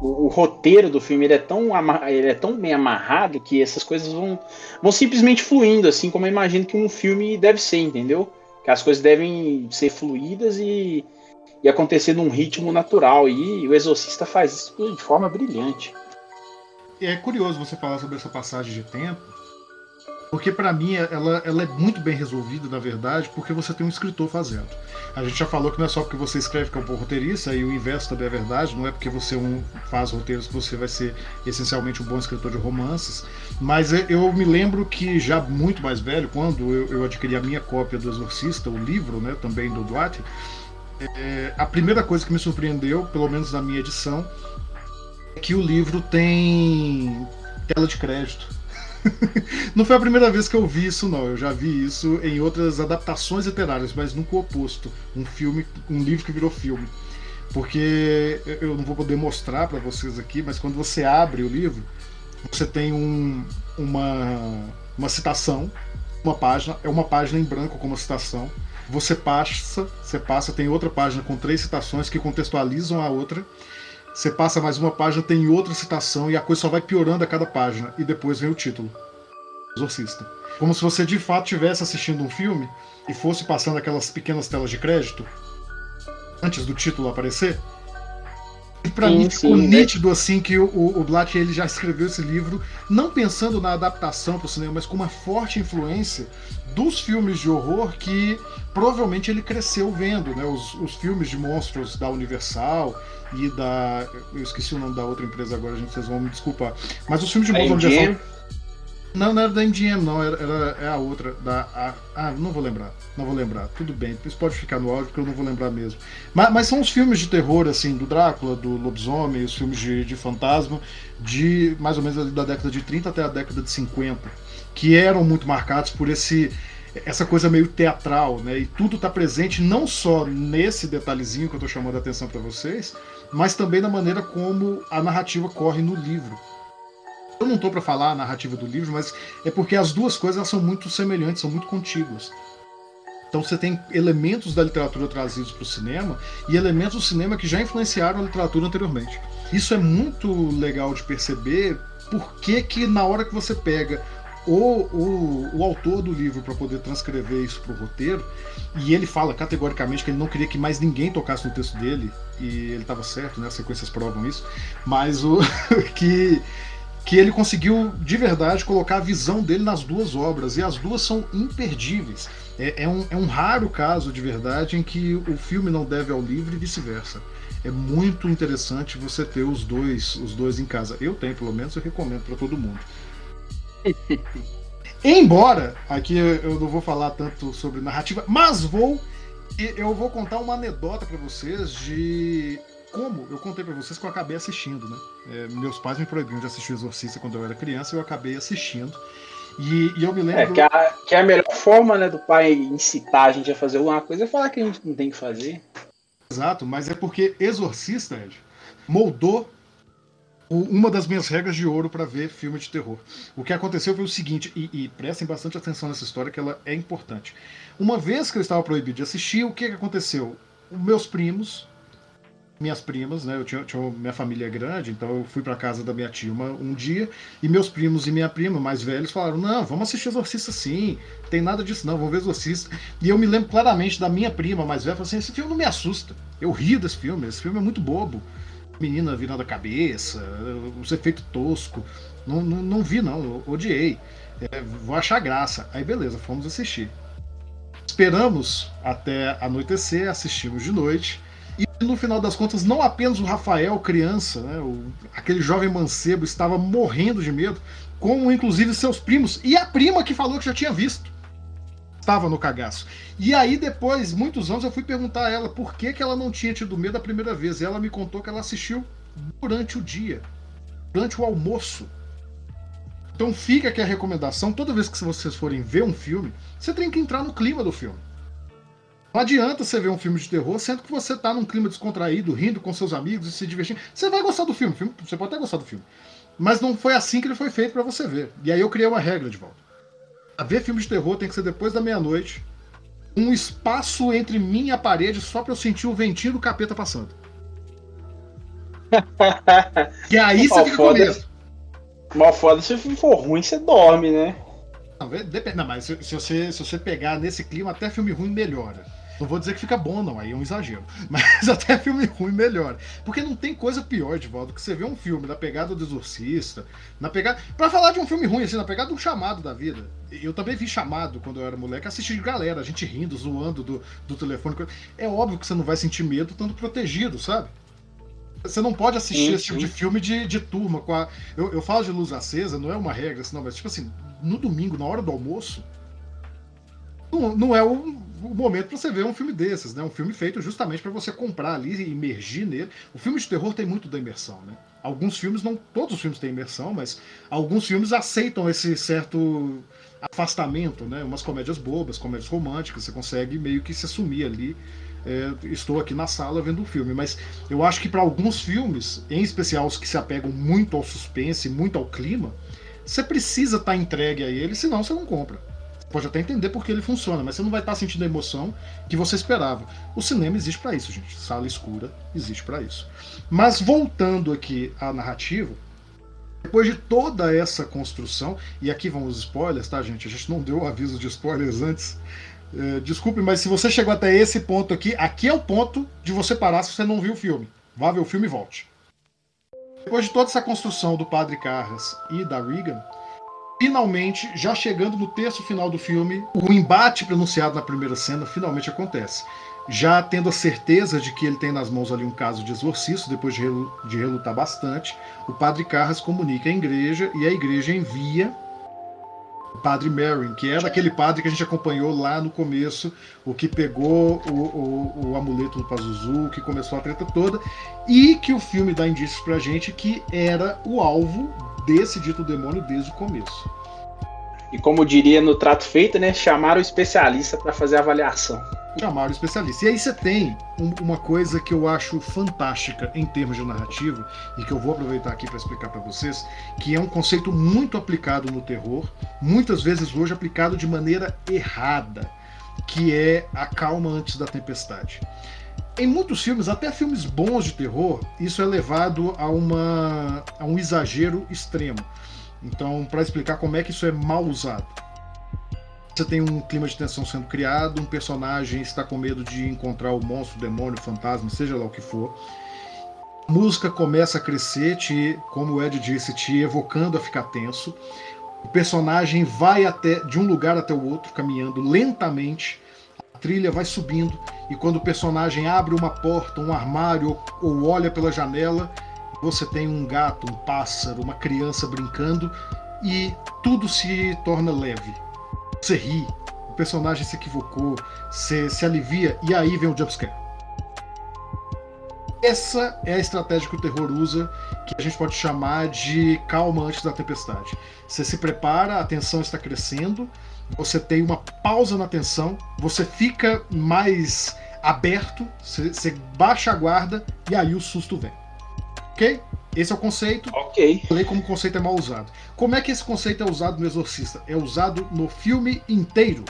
o, o, roteiro do filme ele é, tão ele é tão bem amarrado que essas coisas vão, vão simplesmente fluindo, assim como eu imagino que um filme deve ser, entendeu? Que as coisas devem ser fluídas e, e acontecer num ritmo natural. E o Exorcista faz isso de forma brilhante. É curioso você falar sobre essa passagem de tempo, porque para mim ela, ela é muito bem resolvida, na verdade, porque você tem um escritor fazendo. A gente já falou que não é só porque você escreve que é um bom roteirista, e o inverso também é verdade, não é porque você um, faz roteiros que você vai ser essencialmente um bom escritor de romances. Mas eu me lembro que já muito mais velho, quando eu, eu adquiri a minha cópia do Exorcista, o livro, né, também do Duarte, é, a primeira coisa que me surpreendeu, pelo menos na minha edição, é que o livro tem tela de crédito. não foi a primeira vez que eu vi isso, não. Eu já vi isso em outras adaptações literárias, mas nunca o oposto. Um filme, um livro que virou filme. Porque eu não vou poder mostrar para vocês aqui, mas quando você abre o livro, você tem um, uma, uma citação, uma página, é uma página em branco com uma citação. Você passa, você passa, tem outra página com três citações que contextualizam a outra você passa mais uma página, tem outra citação e a coisa só vai piorando a cada página. E depois vem o título: Exorcista. Como se você de fato estivesse assistindo um filme e fosse passando aquelas pequenas telas de crédito antes do título aparecer. Pra sim, mim ficou sim, né? nítido assim que o, o Blatt ele já escreveu esse livro não pensando na adaptação para o cinema, mas com uma forte influência dos filmes de horror que provavelmente ele cresceu vendo, né? Os, os filmes de monstros da Universal, e da. Eu esqueci o nome da outra empresa agora, gente, vocês vão me desculpar. Mas os filmes de monstros da Universal. Não, não era da MGM, não, era, era é a outra. Da, a, ah, não vou lembrar. Não vou lembrar. Tudo bem, isso pode ficar no áudio porque eu não vou lembrar mesmo. Mas, mas são os filmes de terror, assim, do Drácula, do Lobisomem, os filmes de, de fantasma, de mais ou menos da década de 30 até a década de 50, que eram muito marcados por esse essa coisa meio teatral, né? E tudo está presente não só nesse detalhezinho que eu estou chamando a atenção para vocês, mas também na maneira como a narrativa corre no livro. Eu não estou para falar a narrativa do livro, mas é porque as duas coisas são muito semelhantes, são muito contíguas. Então você tem elementos da literatura trazidos para o cinema e elementos do cinema que já influenciaram a literatura anteriormente. Isso é muito legal de perceber porque que na hora que você pega o, o, o autor do livro para poder transcrever isso para o roteiro, e ele fala categoricamente que ele não queria que mais ninguém tocasse no texto dele, e ele estava certo, né? As sequências provam isso, mas o que que ele conseguiu de verdade colocar a visão dele nas duas obras, e as duas são imperdíveis. É, é, um, é um raro caso de verdade em que o filme não deve ao livro e vice-versa. É muito interessante você ter os dois, os dois em casa. Eu tenho, pelo menos, eu recomendo para todo mundo. Embora, aqui eu não vou falar tanto sobre narrativa, mas vou. Eu vou contar uma anedota para vocês de como eu contei para vocês que eu acabei assistindo, né? É, meus pais me proibiram de assistir o Exorcista quando eu era criança e eu acabei assistindo. E, e eu me lembro. É, que a, que a melhor forma né, do pai incitar a gente a fazer alguma coisa é falar que a gente não tem que fazer. Exato, mas é porque Exorcista, Ed, moldou uma das minhas regras de ouro para ver filme de terror. O que aconteceu foi o seguinte, e, e, prestem bastante atenção nessa história que ela é importante. Uma vez que eu estava proibido de assistir, o que, que aconteceu? Os meus primos, minhas primas, né? Eu tinha, tinha minha família grande, então eu fui para casa da minha tia uma, um dia e meus primos e minha prima mais velhos falaram: "Não, vamos assistir Exorcista sim. Tem nada disso não, vamos ver Exorcista". E eu me lembro claramente da minha prima mais velha, falou assim: "Esse filme não me assusta. Eu rio desse filme, esse filme é muito bobo" menina virando a cabeça, os efeitos tosco. Não, não, não vi, não, odiei. É, vou achar graça. Aí beleza, fomos assistir. Esperamos até anoitecer, assistimos de noite. No final das contas, não apenas o Rafael, criança, né, o, aquele jovem mancebo, estava morrendo de medo, como inclusive seus primos e a prima que falou que já tinha visto estava no cagaço. E aí, depois, muitos anos, eu fui perguntar a ela por que, que ela não tinha tido medo a primeira vez. E ela me contou que ela assistiu durante o dia, durante o almoço. Então fica aqui a recomendação: toda vez que vocês forem ver um filme, você tem que entrar no clima do filme. Não adianta você ver um filme de terror, sendo que você está num clima descontraído, rindo com seus amigos e se divertindo. Você vai gostar do filme, você pode até gostar do filme. Mas não foi assim que ele foi feito para você ver. E aí eu criei uma regra de volta ver filme de terror tem que ser depois da meia-noite. Um espaço entre mim e a parede só pra eu sentir o ventinho do capeta passando. e aí você fica com medo. Mal foda, se for ruim, você dorme, né? Não, depende, não mas se, se, você, se você pegar nesse clima, até filme ruim melhora. Não vou dizer que fica bom, não, aí é um exagero. Mas até filme ruim melhor. Porque não tem coisa pior, de volta, que você vê um filme na pegada do Exorcista, na pegada. Pra falar de um filme ruim, assim, na pegada do chamado da vida. Eu também vi chamado quando eu era moleque, assisti de galera, a gente rindo, zoando do, do telefone. É óbvio que você não vai sentir medo estando protegido, sabe? Você não pode assistir sim, esse tipo de filme de, de turma. Com a... eu, eu falo de luz acesa, não é uma regra, senão, mas tipo assim, no domingo, na hora do almoço, não, não é um, o momento para você ver um filme desses, né? Um filme feito justamente para você comprar ali e imergir nele. O filme de terror tem muito da imersão, né? Alguns filmes, não todos os filmes têm imersão, mas alguns filmes aceitam esse certo afastamento, né? Umas comédias bobas, comédias românticas, você consegue meio que se assumir ali. É, estou aqui na sala vendo o filme, mas eu acho que para alguns filmes, em especial os que se apegam muito ao suspense, muito ao clima, você precisa estar tá entregue a ele, senão você não compra pode até entender porque ele funciona, mas você não vai estar sentindo a emoção que você esperava. O cinema existe para isso, gente. Sala escura existe para isso. Mas voltando aqui à narrativa, depois de toda essa construção, e aqui vão os spoilers, tá, gente? A gente não deu aviso de spoilers antes. É, desculpe, mas se você chegou até esse ponto aqui, aqui é o ponto de você parar se você não viu o filme. Vá ver o filme e volte. Depois de toda essa construção do Padre Carras e da Regan, finalmente, já chegando no terço final do filme, o embate pronunciado na primeira cena finalmente acontece. Já tendo a certeza de que ele tem nas mãos ali um caso de exorcismo, depois de, relutar bastante, o padre Carras comunica à igreja e a igreja envia padre Merrin, que era aquele padre que a gente acompanhou lá no começo, o que pegou o, o, o amuleto do Pazuzu, que começou a treta toda, e que o filme dá indícios pra gente que era o alvo desse dito demônio desde o começo. E como diria no trato feito, né? Chamaram o especialista para fazer a avaliação. Chamaram o especialista. E aí você tem um, uma coisa que eu acho fantástica em termos de narrativa, e que eu vou aproveitar aqui para explicar para vocês, que é um conceito muito aplicado no terror, muitas vezes hoje aplicado de maneira errada, que é a calma antes da tempestade. Em muitos filmes, até filmes bons de terror, isso é levado a, uma, a um exagero extremo. Então, para explicar como é que isso é mal usado. Você tem um clima de tensão sendo criado, um personagem está com medo de encontrar o monstro, o demônio, o fantasma, seja lá o que for. A música começa a crescer, te, como o Ed disse, te evocando a ficar tenso. O personagem vai até de um lugar até o outro, caminhando lentamente. A trilha vai subindo e quando o personagem abre uma porta, um armário ou olha pela janela, você tem um gato, um pássaro, uma criança brincando e tudo se torna leve. Você ri, o personagem se equivocou, você se alivia e aí vem o jumpscare. Essa é a estratégia que o terror usa, que a gente pode chamar de calma antes da tempestade. Você se prepara, a tensão está crescendo, você tem uma pausa na tensão, você fica mais aberto, você, você baixa a guarda e aí o susto vem. Ok? Esse é o conceito. Ok. Falei como o conceito é mal usado. Como é que esse conceito é usado no Exorcista? É usado no filme inteiro.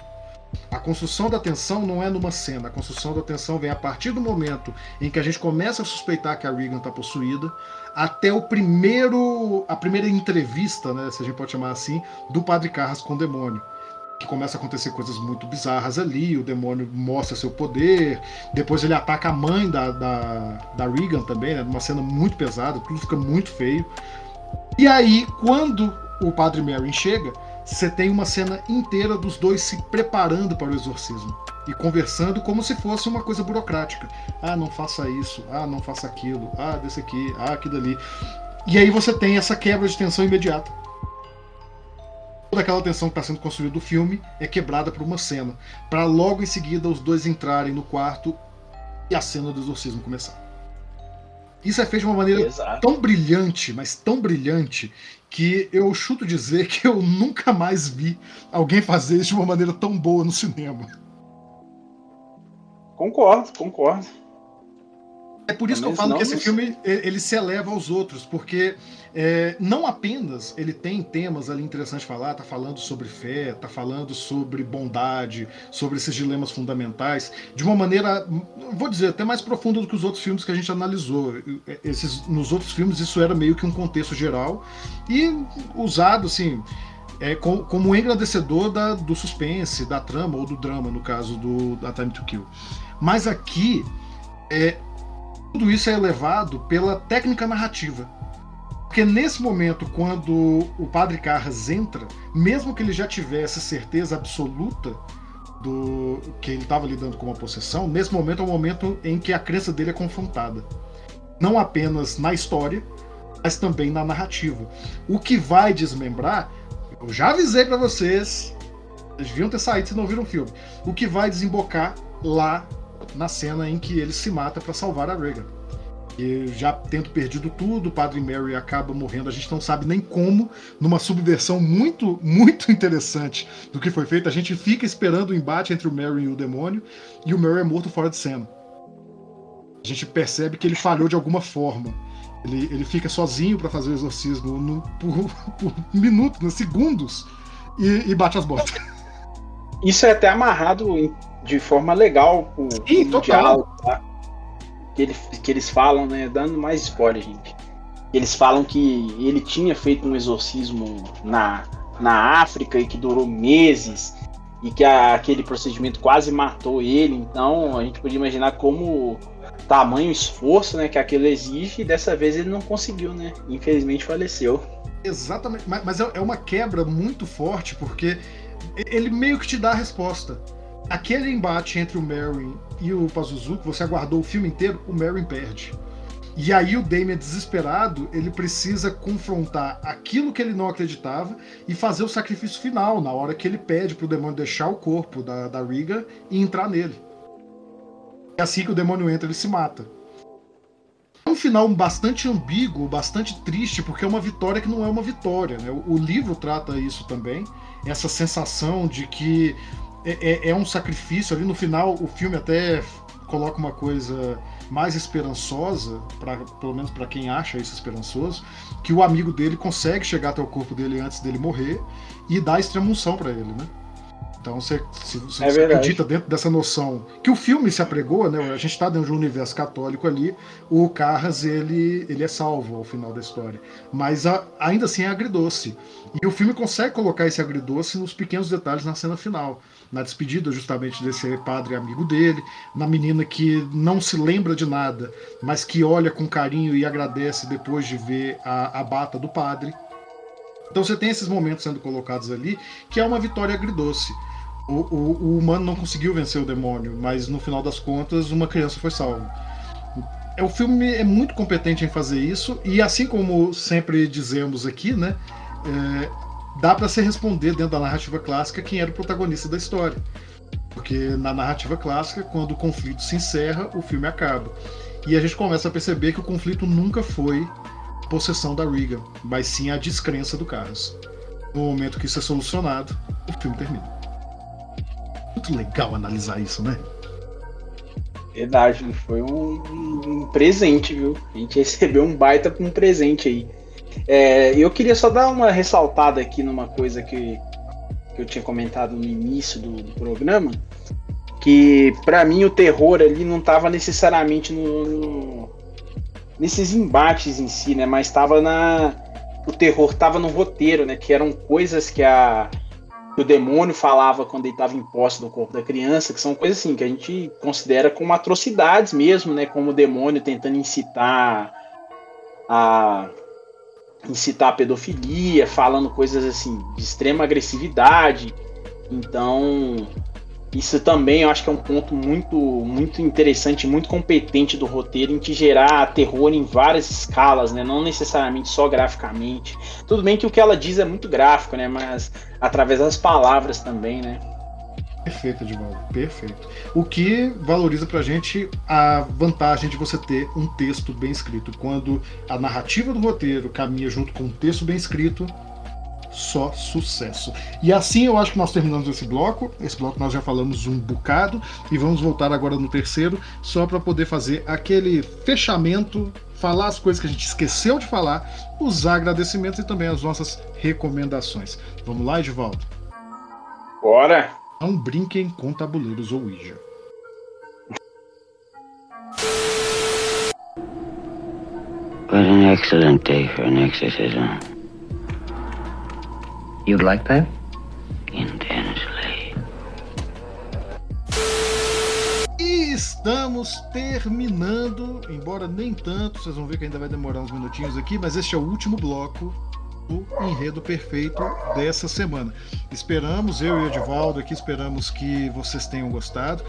A construção da tensão não é numa cena, a construção da tensão vem a partir do momento em que a gente começa a suspeitar que a Regan está possuída, até o primeiro, a primeira entrevista, né, se a gente pode chamar assim, do Padre Carras com o demônio que começa a acontecer coisas muito bizarras ali, o demônio mostra seu poder, depois ele ataca a mãe da, da, da Regan também, né, numa cena muito pesada, tudo fica muito feio. E aí, quando o Padre Merrin chega, você tem uma cena inteira dos dois se preparando para o exorcismo e conversando como se fosse uma coisa burocrática. Ah, não faça isso, ah, não faça aquilo, ah, desse aqui, ah, aquilo ali. E aí você tem essa quebra de tensão imediata toda aquela tensão que está sendo construída do filme é quebrada por uma cena, para logo em seguida os dois entrarem no quarto e a cena do exorcismo começar. Isso é feito de uma maneira Exato. tão brilhante, mas tão brilhante, que eu chuto dizer que eu nunca mais vi alguém fazer isso de uma maneira tão boa no cinema. Concordo, concordo. É por isso que eu falo que esse filme ele se eleva aos outros, porque é, não apenas ele tem temas ali interessantes de falar, tá falando sobre fé, tá falando sobre bondade, sobre esses dilemas fundamentais, de uma maneira, vou dizer, até mais profunda do que os outros filmes que a gente analisou. Esses, nos outros filmes isso era meio que um contexto geral e usado assim. É, como, como um engrandecedor da, do suspense, da trama, ou do drama, no caso do da Time to Kill. Mas aqui, é, tudo isso é elevado pela técnica narrativa. Porque nesse momento, quando o padre Carras entra, mesmo que ele já tivesse certeza absoluta do que ele estava lidando com uma possessão, nesse momento é o momento em que a crença dele é confrontada. Não apenas na história, mas também na narrativa. O que vai desmembrar, eu já avisei para vocês, eles deviam ter saído se não viram o filme. O que vai desembocar lá na cena em que ele se mata para salvar a Regan. E já tendo perdido tudo, o Padre Mary acaba morrendo. A gente não sabe nem como, numa subversão muito, muito interessante do que foi feito. A gente fica esperando o embate entre o Mary e o demônio, e o Mary é morto fora de cena. A gente percebe que ele falhou de alguma forma. Ele, ele fica sozinho para fazer o exorcismo no, por, por minutos, segundos, e, e bate as botas. Isso é até amarrado de forma legal com o diálogo, tá? que, ele, que eles falam, né? Dando mais spoiler, gente. Eles falam que ele tinha feito um exorcismo na, na África e que durou meses e que a, aquele procedimento quase matou ele. Então a gente podia imaginar como tamanho esforço né, que aquilo exige e dessa vez ele não conseguiu, né? Infelizmente faleceu. Exatamente, mas, mas é, é uma quebra muito forte porque ele meio que te dá a resposta aquele embate entre o Merrin e o Pazuzu, que você aguardou o filme inteiro, o Merrin perde. E aí o Damien, desesperado, ele precisa confrontar aquilo que ele não acreditava e fazer o sacrifício final, na hora que ele pede pro demônio deixar o corpo da, da Riga e entrar nele. É assim que o demônio entra, ele se mata. É um final bastante ambíguo, bastante triste, porque é uma vitória que não é uma vitória. Né? O livro trata isso também, essa sensação de que é, é, é um sacrifício. Ali no final, o filme até coloca uma coisa mais esperançosa, pra, pelo menos para quem acha isso esperançoso, que o amigo dele consegue chegar até o corpo dele antes dele morrer e dá extremunção para ele, né? Então você, se, se é você acredita dentro dessa noção que o filme se apregou, né? A gente está dentro de um universo católico ali, o Carras ele, ele é salvo ao final da história. Mas a, ainda assim é agridoce. E o filme consegue colocar esse agridoce nos pequenos detalhes na cena final. Na despedida justamente desse padre amigo dele, na menina que não se lembra de nada, mas que olha com carinho e agradece depois de ver a, a bata do padre. Então você tem esses momentos sendo colocados ali, que é uma vitória agridoce. O, o, o, humano não conseguiu vencer o demônio, mas no final das contas uma criança foi salva. É, o filme é muito competente em fazer isso, e assim como sempre dizemos aqui, né, é, dá para se responder dentro da narrativa clássica quem era o protagonista da história. Porque na narrativa clássica, quando o conflito se encerra, o filme acaba. E a gente começa a perceber que o conflito nunca foi possessão da Riga, mas sim a descrença do Carlos. No momento que isso é solucionado, o filme termina. Muito legal analisar isso, né? Verdade, foi um, um, presente, viu? A gente recebeu um baita um presente aí. É, eu queria só dar uma ressaltada aqui numa coisa que, que eu tinha comentado no início do, do programa, que para mim o terror ali não estava necessariamente no, no, nesses embates em si, né? Mas estava na o terror estava no roteiro, né? Que eram coisas que a que o demônio falava quando ele estava em posse do corpo da criança, que são coisas assim que a gente considera como atrocidades mesmo, né? Como o demônio tentando incitar a incitar a pedofilia, falando coisas assim de extrema agressividade. Então, isso também eu acho que é um ponto muito, muito interessante, muito competente do roteiro em te gerar terror em várias escalas, né? Não necessariamente só graficamente. Tudo bem que o que ela diz é muito gráfico, né? Mas através das palavras também, né? Perfeito, Edvaldo, perfeito. O que valoriza pra gente a vantagem de você ter um texto bem escrito. Quando a narrativa do roteiro caminha junto com um texto bem escrito, só sucesso. E assim eu acho que nós terminamos esse bloco. Esse bloco nós já falamos um bocado e vamos voltar agora no terceiro, só para poder fazer aquele fechamento, falar as coisas que a gente esqueceu de falar, usar agradecimentos e também as nossas recomendações. Vamos lá, Edivaldo? Bora! Não brinquem com tabuleiros ou Ouija. What an excellent day for an exorcism. You'd like that? Intensely. E estamos terminando, embora nem tanto, vocês vão ver que ainda vai demorar uns minutinhos aqui, mas este é o último bloco do enredo perfeito dessa semana. Esperamos, eu e o Edivaldo aqui, esperamos que vocês tenham gostado.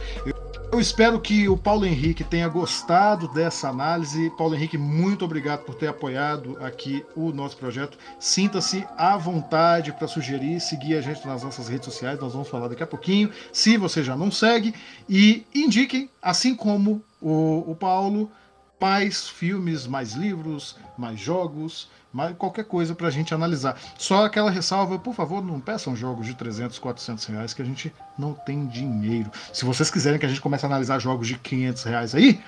Eu espero que o Paulo Henrique tenha gostado dessa análise. Paulo Henrique, muito obrigado por ter apoiado aqui o nosso projeto. Sinta-se à vontade para sugerir, seguir a gente nas nossas redes sociais, nós vamos falar daqui a pouquinho, se você já não segue. E indiquem, assim como o, o Paulo, mais filmes, mais livros, mais jogos mas qualquer coisa para a gente analisar. Só aquela ressalva, por favor, não peçam jogos de 300, 400 reais que a gente não tem dinheiro. Se vocês quiserem que a gente comece a analisar jogos de 500 reais aí,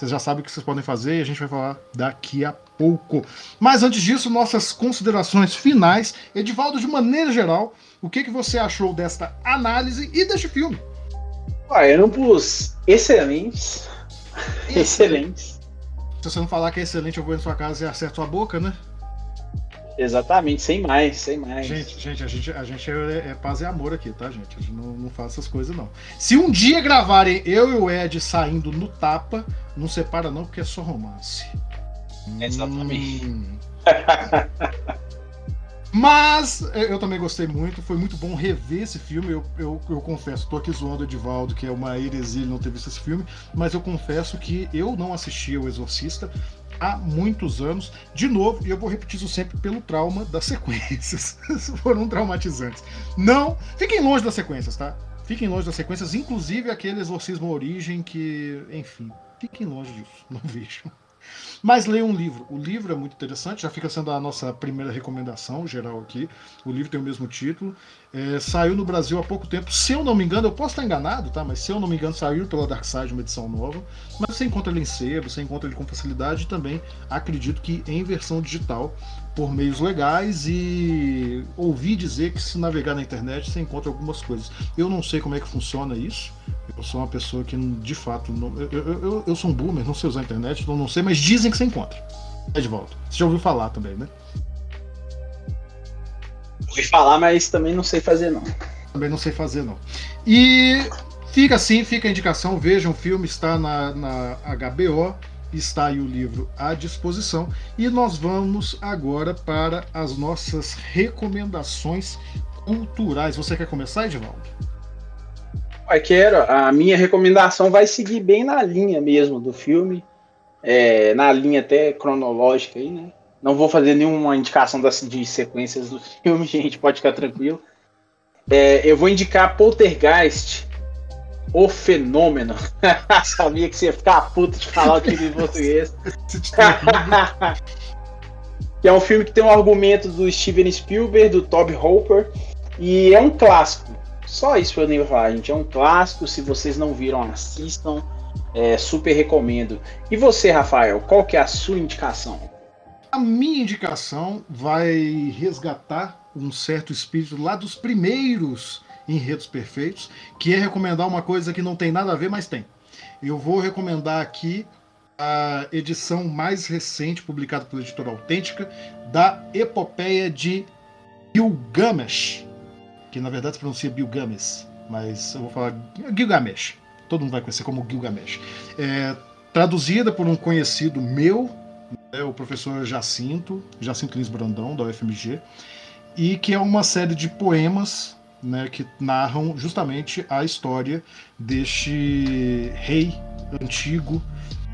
vocês já sabem o que vocês podem fazer e a gente vai falar daqui a pouco. Mas antes disso, nossas considerações finais. Edivaldo, de maneira geral, o que, que você achou desta análise e deste filme? Eram pros excelentes. Excelentes. Se você não falar que é excelente, eu vou na sua casa e acerto sua boca, né? Exatamente, sem mais, sem mais. Gente, gente, a gente, a gente é, é paz e amor aqui, tá, gente? A gente não, não faz essas coisas, não. Se um dia gravarem eu e o Ed saindo no tapa, não separa não, porque é só romance. Exatamente. Hum. Mas eu também gostei muito, foi muito bom rever esse filme. Eu, eu, eu confesso, tô aqui zoando o Edivaldo, que é uma heresia ele não ter visto esse filme, mas eu confesso que eu não assisti ao Exorcista há muitos anos. De novo, e eu vou repetir isso sempre pelo trauma das sequências. Foram traumatizantes. Não, fiquem longe das sequências, tá? Fiquem longe das sequências, inclusive aquele exorcismo origem que, enfim, fiquem longe disso, não vejam. Mas leia um livro. O livro é muito interessante, já fica sendo a nossa primeira recomendação geral aqui. O livro tem o mesmo título. É, saiu no Brasil há pouco tempo. Se eu não me engano, eu posso estar enganado, tá? Mas se eu não me engano, saiu pela Dark Side uma edição nova. Mas você encontra ele em sebo, você encontra ele com facilidade e também acredito que em versão digital por meios legais e ouvi dizer que se navegar na internet você encontra algumas coisas. Eu não sei como é que funciona isso. Eu sou uma pessoa que de fato não, eu, eu, eu, sou um boomer, não sei usar a internet, então não sei, mas dizem que você encontra. É de volta. Você já ouviu falar também, né? Ouvi falar, mas também não sei fazer não. Também não sei fazer não. E fica assim, fica a indicação, vejam o filme, está na, na HBO está aí o livro à disposição. E nós vamos agora para as nossas recomendações culturais. Você quer começar, Edivaldo? Eu quero. A minha recomendação vai seguir bem na linha mesmo do filme, é, na linha até cronológica aí, né? Não vou fazer nenhuma indicação das, de sequências do filme, gente, pode ficar tranquilo. É, eu vou indicar Poltergeist, o Fenômeno. Sabia que você ia ficar puto de falar o time em português. que é um filme que tem um argumento do Steven Spielberg, do Toby Hooper, e é um clássico. Só isso que eu nem vou falar, gente. É um clássico. Se vocês não viram, assistam. É, super recomendo. E você, Rafael, qual que é a sua indicação? A minha indicação vai resgatar um certo espírito lá dos primeiros Enredos Perfeitos, que é recomendar uma coisa que não tem nada a ver, mas tem. Eu vou recomendar aqui a edição mais recente, publicada pela editora Autêntica, da Epopeia de Gilgamesh, que na verdade se pronuncia Gilgamesh, mas eu vou falar Gilgamesh. Todo mundo vai conhecer como Gilgamesh. É, traduzida por um conhecido meu, né, o professor Jacinto, Jacinto Lins Brandão, da UFMG, e que é uma série de poemas né, que narram justamente a história deste rei antigo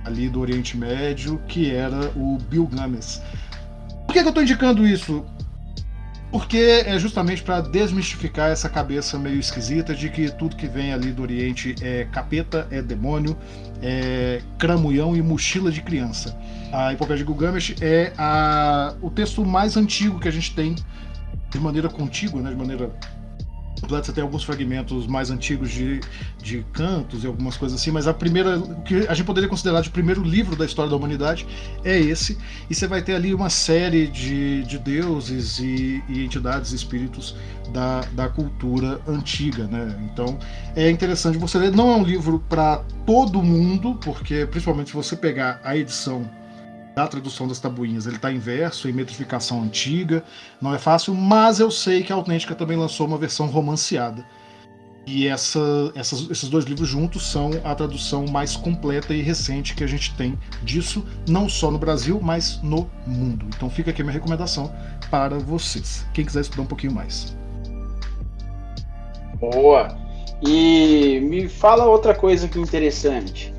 ali do Oriente Médio, que era o Gilgamesh. Por que, que eu estou indicando isso? Porque é justamente para desmistificar essa cabeça meio esquisita de que tudo que vem ali do Oriente é capeta, é demônio, é cramunhão e mochila de criança. A Epopeia de Gilgamesh é a, o texto mais antigo que a gente tem de maneira contígua, né, de maneira você tem alguns fragmentos mais antigos de, de cantos e algumas coisas assim, mas a primeira, o que a gente poderia considerar de primeiro livro da história da humanidade é esse, e você vai ter ali uma série de, de deuses e, e entidades, espíritos da, da cultura antiga, né? Então é interessante você ler. Não é um livro para todo mundo, porque principalmente se você pegar a edição da tradução das tabuinhas. Ele está em verso, em metrificação antiga, não é fácil, mas eu sei que a Autêntica também lançou uma versão romanceada. E essa, essas, esses dois livros juntos são a tradução mais completa e recente que a gente tem disso, não só no Brasil, mas no mundo. Então fica aqui a minha recomendação para vocês, quem quiser estudar um pouquinho mais. Boa! E me fala outra coisa que interessante.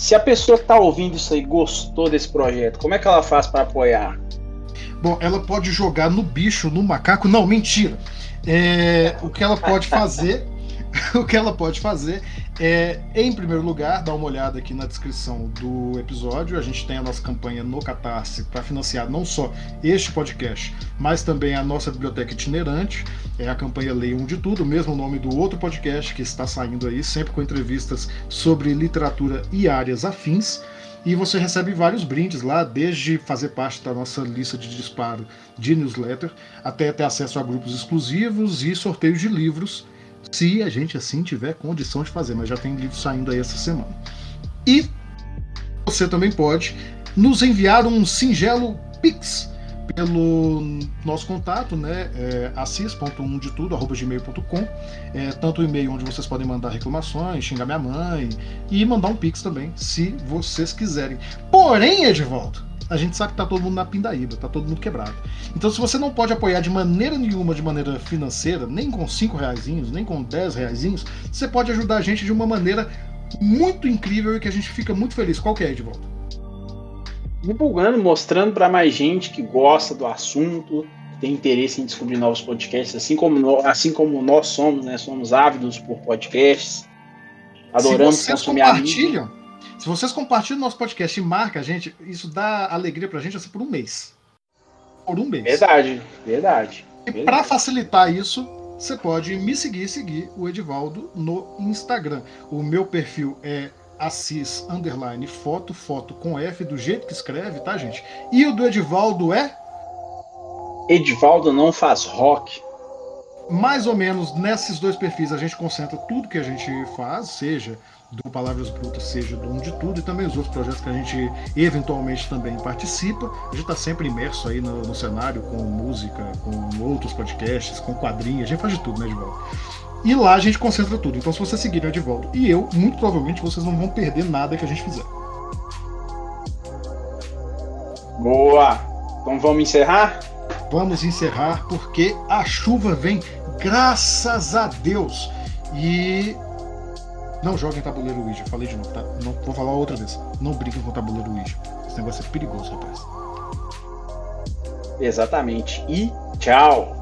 Se a pessoa que está ouvindo isso aí gostou desse projeto, como é que ela faz para apoiar? Bom, ela pode jogar no bicho, no macaco. Não, mentira. É, o que ela pode fazer, o que ela pode fazer é, em primeiro lugar, dar uma olhada aqui na descrição do episódio. A gente tem a nossa campanha no Catarse para financiar não só este podcast, mas também a nossa biblioteca itinerante. É a campanha Leia um de Tudo, o mesmo nome do outro podcast que está saindo aí, sempre com entrevistas sobre literatura e áreas afins. E você recebe vários brindes lá, desde fazer parte da nossa lista de disparo de newsletter, até ter acesso a grupos exclusivos e sorteios de livros se a gente assim tiver condição de fazer, mas já tem livro saindo aí essa semana. E você também pode nos enviar um singelo Pix pelo nosso contato, né? É, assis.1 de tudo, arroba gmail.com. É, tanto o e-mail onde vocês podem mandar reclamações, xingar minha mãe e mandar um Pix também, se vocês quiserem. Porém, Edvaldo, a gente sabe que tá todo mundo na pindaíba, tá todo mundo quebrado. Então, se você não pode apoiar de maneira nenhuma, de maneira financeira, nem com 5 reais, nem com 10 reais, você pode ajudar a gente de uma maneira muito incrível e que a gente fica muito feliz. Qual que é, Edvaldo? divulgando, mostrando para mais gente que gosta do assunto, tem interesse em descobrir novos podcasts, assim como, assim como nós somos, né? Somos ávidos por podcasts. Adoramos se vocês consumir compartilham, Se vocês compartilham nosso podcast e marcam a gente, isso dá alegria pra gente assim por um mês. Por um mês. Verdade, verdade. E para facilitar isso, você pode me seguir e seguir o Edivaldo no Instagram. O meu perfil é assis underline foto, foto com F, do jeito que escreve, tá, gente? E o do Edivaldo é? Edivaldo não faz rock. Mais ou menos nesses dois perfis a gente concentra tudo que a gente faz, seja do Palavras Brutas, seja do Um de Tudo, e também os outros projetos que a gente eventualmente também participa. A gente está sempre imerso aí no, no, cenário, com música, com outros podcasts, com quadrinhos, a gente faz de tudo, né, Edivaldo? E lá a gente concentra tudo. Então, se você seguir o Edivaldo e eu, muito provavelmente vocês não vão perder nada que a gente fizer. Boa! Então vamos encerrar? Vamos encerrar porque a chuva vem, graças a Deus. E não joguem tabuleiro Ouija, falei de novo, tá? Não, vou falar outra vez. Não briguem com tabuleiro Ouija. Esse negócio é perigoso, rapaz. Exatamente. E tchau!